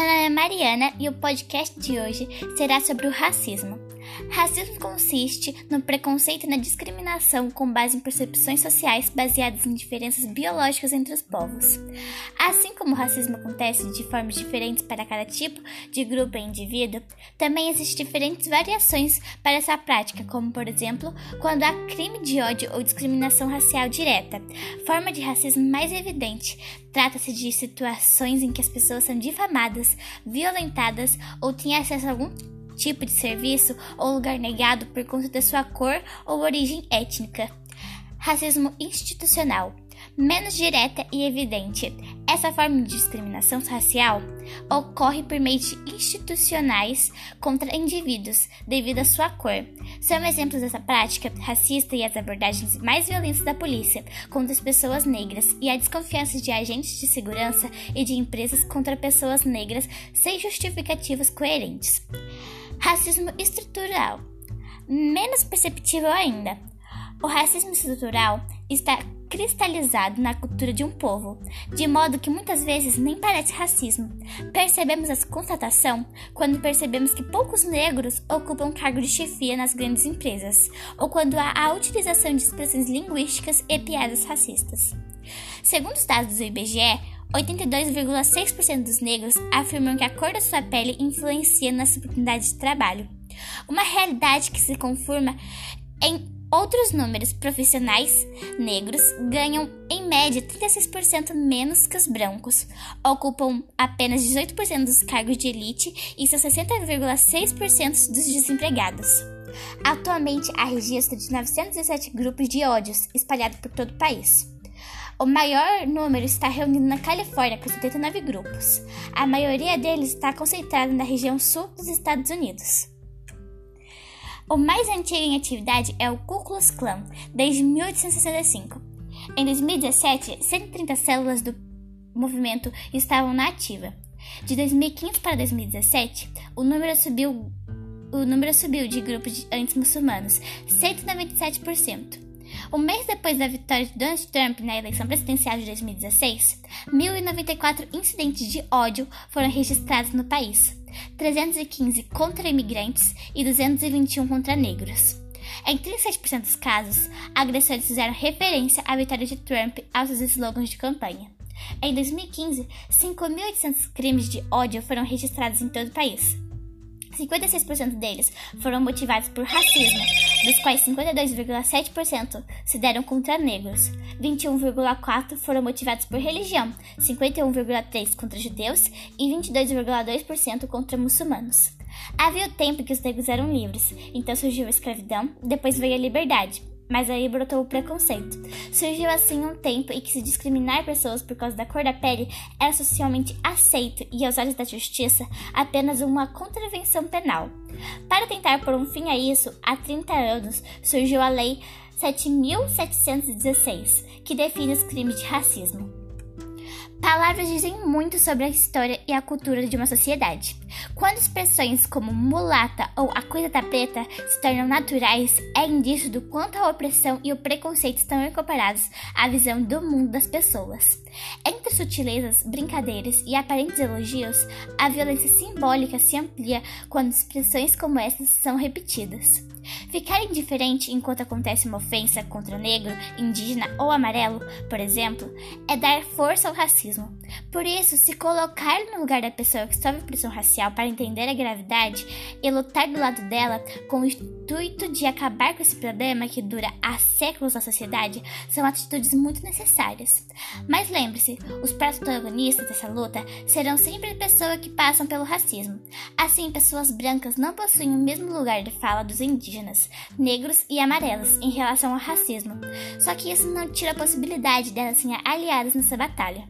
Meu nome é Mariana e o podcast de hoje será sobre o racismo. Racismo consiste no preconceito e na discriminação com base em percepções sociais baseadas em diferenças biológicas entre os povos. Assim como o racismo acontece de formas diferentes para cada tipo de grupo e indivíduo, também existem diferentes variações para essa prática, como por exemplo, quando há crime de ódio ou discriminação racial direta. Forma de racismo mais evidente trata-se de situações em que as pessoas são difamadas, violentadas ou têm acesso a algum tipo de serviço ou lugar negado por conta da sua cor ou origem étnica. Racismo institucional. Menos direta e evidente. Essa forma de discriminação racial ocorre por meio de institucionais contra indivíduos devido à sua cor. São exemplos dessa prática racista e as abordagens mais violentas da polícia contra as pessoas negras e a desconfiança de agentes de segurança e de empresas contra pessoas negras sem justificativas coerentes. Racismo estrutural. Menos perceptível ainda. O racismo estrutural está cristalizado na cultura de um povo, de modo que muitas vezes nem parece racismo. Percebemos essa constatação quando percebemos que poucos negros ocupam cargo de chefia nas grandes empresas, ou quando há a utilização de expressões linguísticas e piadas racistas. Segundo os dados do IBGE, 82,6% dos negros afirmam que a cor da sua pele influencia nas oportunidades de trabalho. Uma realidade que se confirma em outros números profissionais negros ganham em média 36% menos que os brancos, ocupam apenas 18% dos cargos de elite e são 60,6% dos desempregados. Atualmente há registro de 907 grupos de ódios espalhados por todo o país. O maior número está reunido na Califórnia, com 79 grupos. A maioria deles está concentrada na região sul dos Estados Unidos. O mais antigo em atividade é o Ku Klux Klan, desde 1865. Em 2017, 130 células do movimento estavam na ativa. De 2015 para 2017, o número subiu, o número subiu de grupos de anti-muçulmanos 197%. Um mês depois da vitória de Donald Trump na eleição presidencial de 2016, 1.094 incidentes de ódio foram registrados no país, 315 contra imigrantes e 221 contra negros. Em 37% dos casos, agressores fizeram referência à vitória de Trump aos seus slogans de campanha. Em 2015, 5.800 crimes de ódio foram registrados em todo o país. 56% deles foram motivados por racismo, dos quais 52,7% se deram contra negros, 21,4% foram motivados por religião, 51,3% contra judeus e 22,2% contra muçulmanos. Havia o tempo que os negros eram livres, então surgiu a escravidão, depois veio a liberdade, mas aí brotou o preconceito. Surgiu assim um tempo em que se discriminar pessoas por causa da cor da pele era socialmente aceito e, aos olhos da justiça, apenas uma contravenção penal. Para tentar pôr um fim a isso, há 30 anos surgiu a Lei 7.716, que define os crimes de racismo. Palavras dizem muito sobre a história e a cultura de uma sociedade. Quando expressões como mulata ou a coisa da preta se tornam naturais, é indício do quanto a opressão e o preconceito estão incorporados à visão do mundo das pessoas. Entre sutilezas, brincadeiras e aparentes elogios, a violência simbólica se amplia quando expressões como essas são repetidas. Ficar indiferente enquanto acontece uma ofensa contra negro, indígena ou amarelo, por exemplo, é dar força ao racismo. Por isso, se colocar no lugar da pessoa que sofre pressão racial para entender a gravidade e lutar do lado dela com o intuito de acabar com esse problema que dura há séculos na sociedade são atitudes muito necessárias. Mas lembre-se, os protagonistas dessa luta serão sempre pessoas que passam pelo racismo. Assim, pessoas brancas não possuem o mesmo lugar de fala dos indígenas indígenas, negros e amarelos em relação ao racismo. Só que isso não tira a possibilidade delas serem aliadas nessa batalha.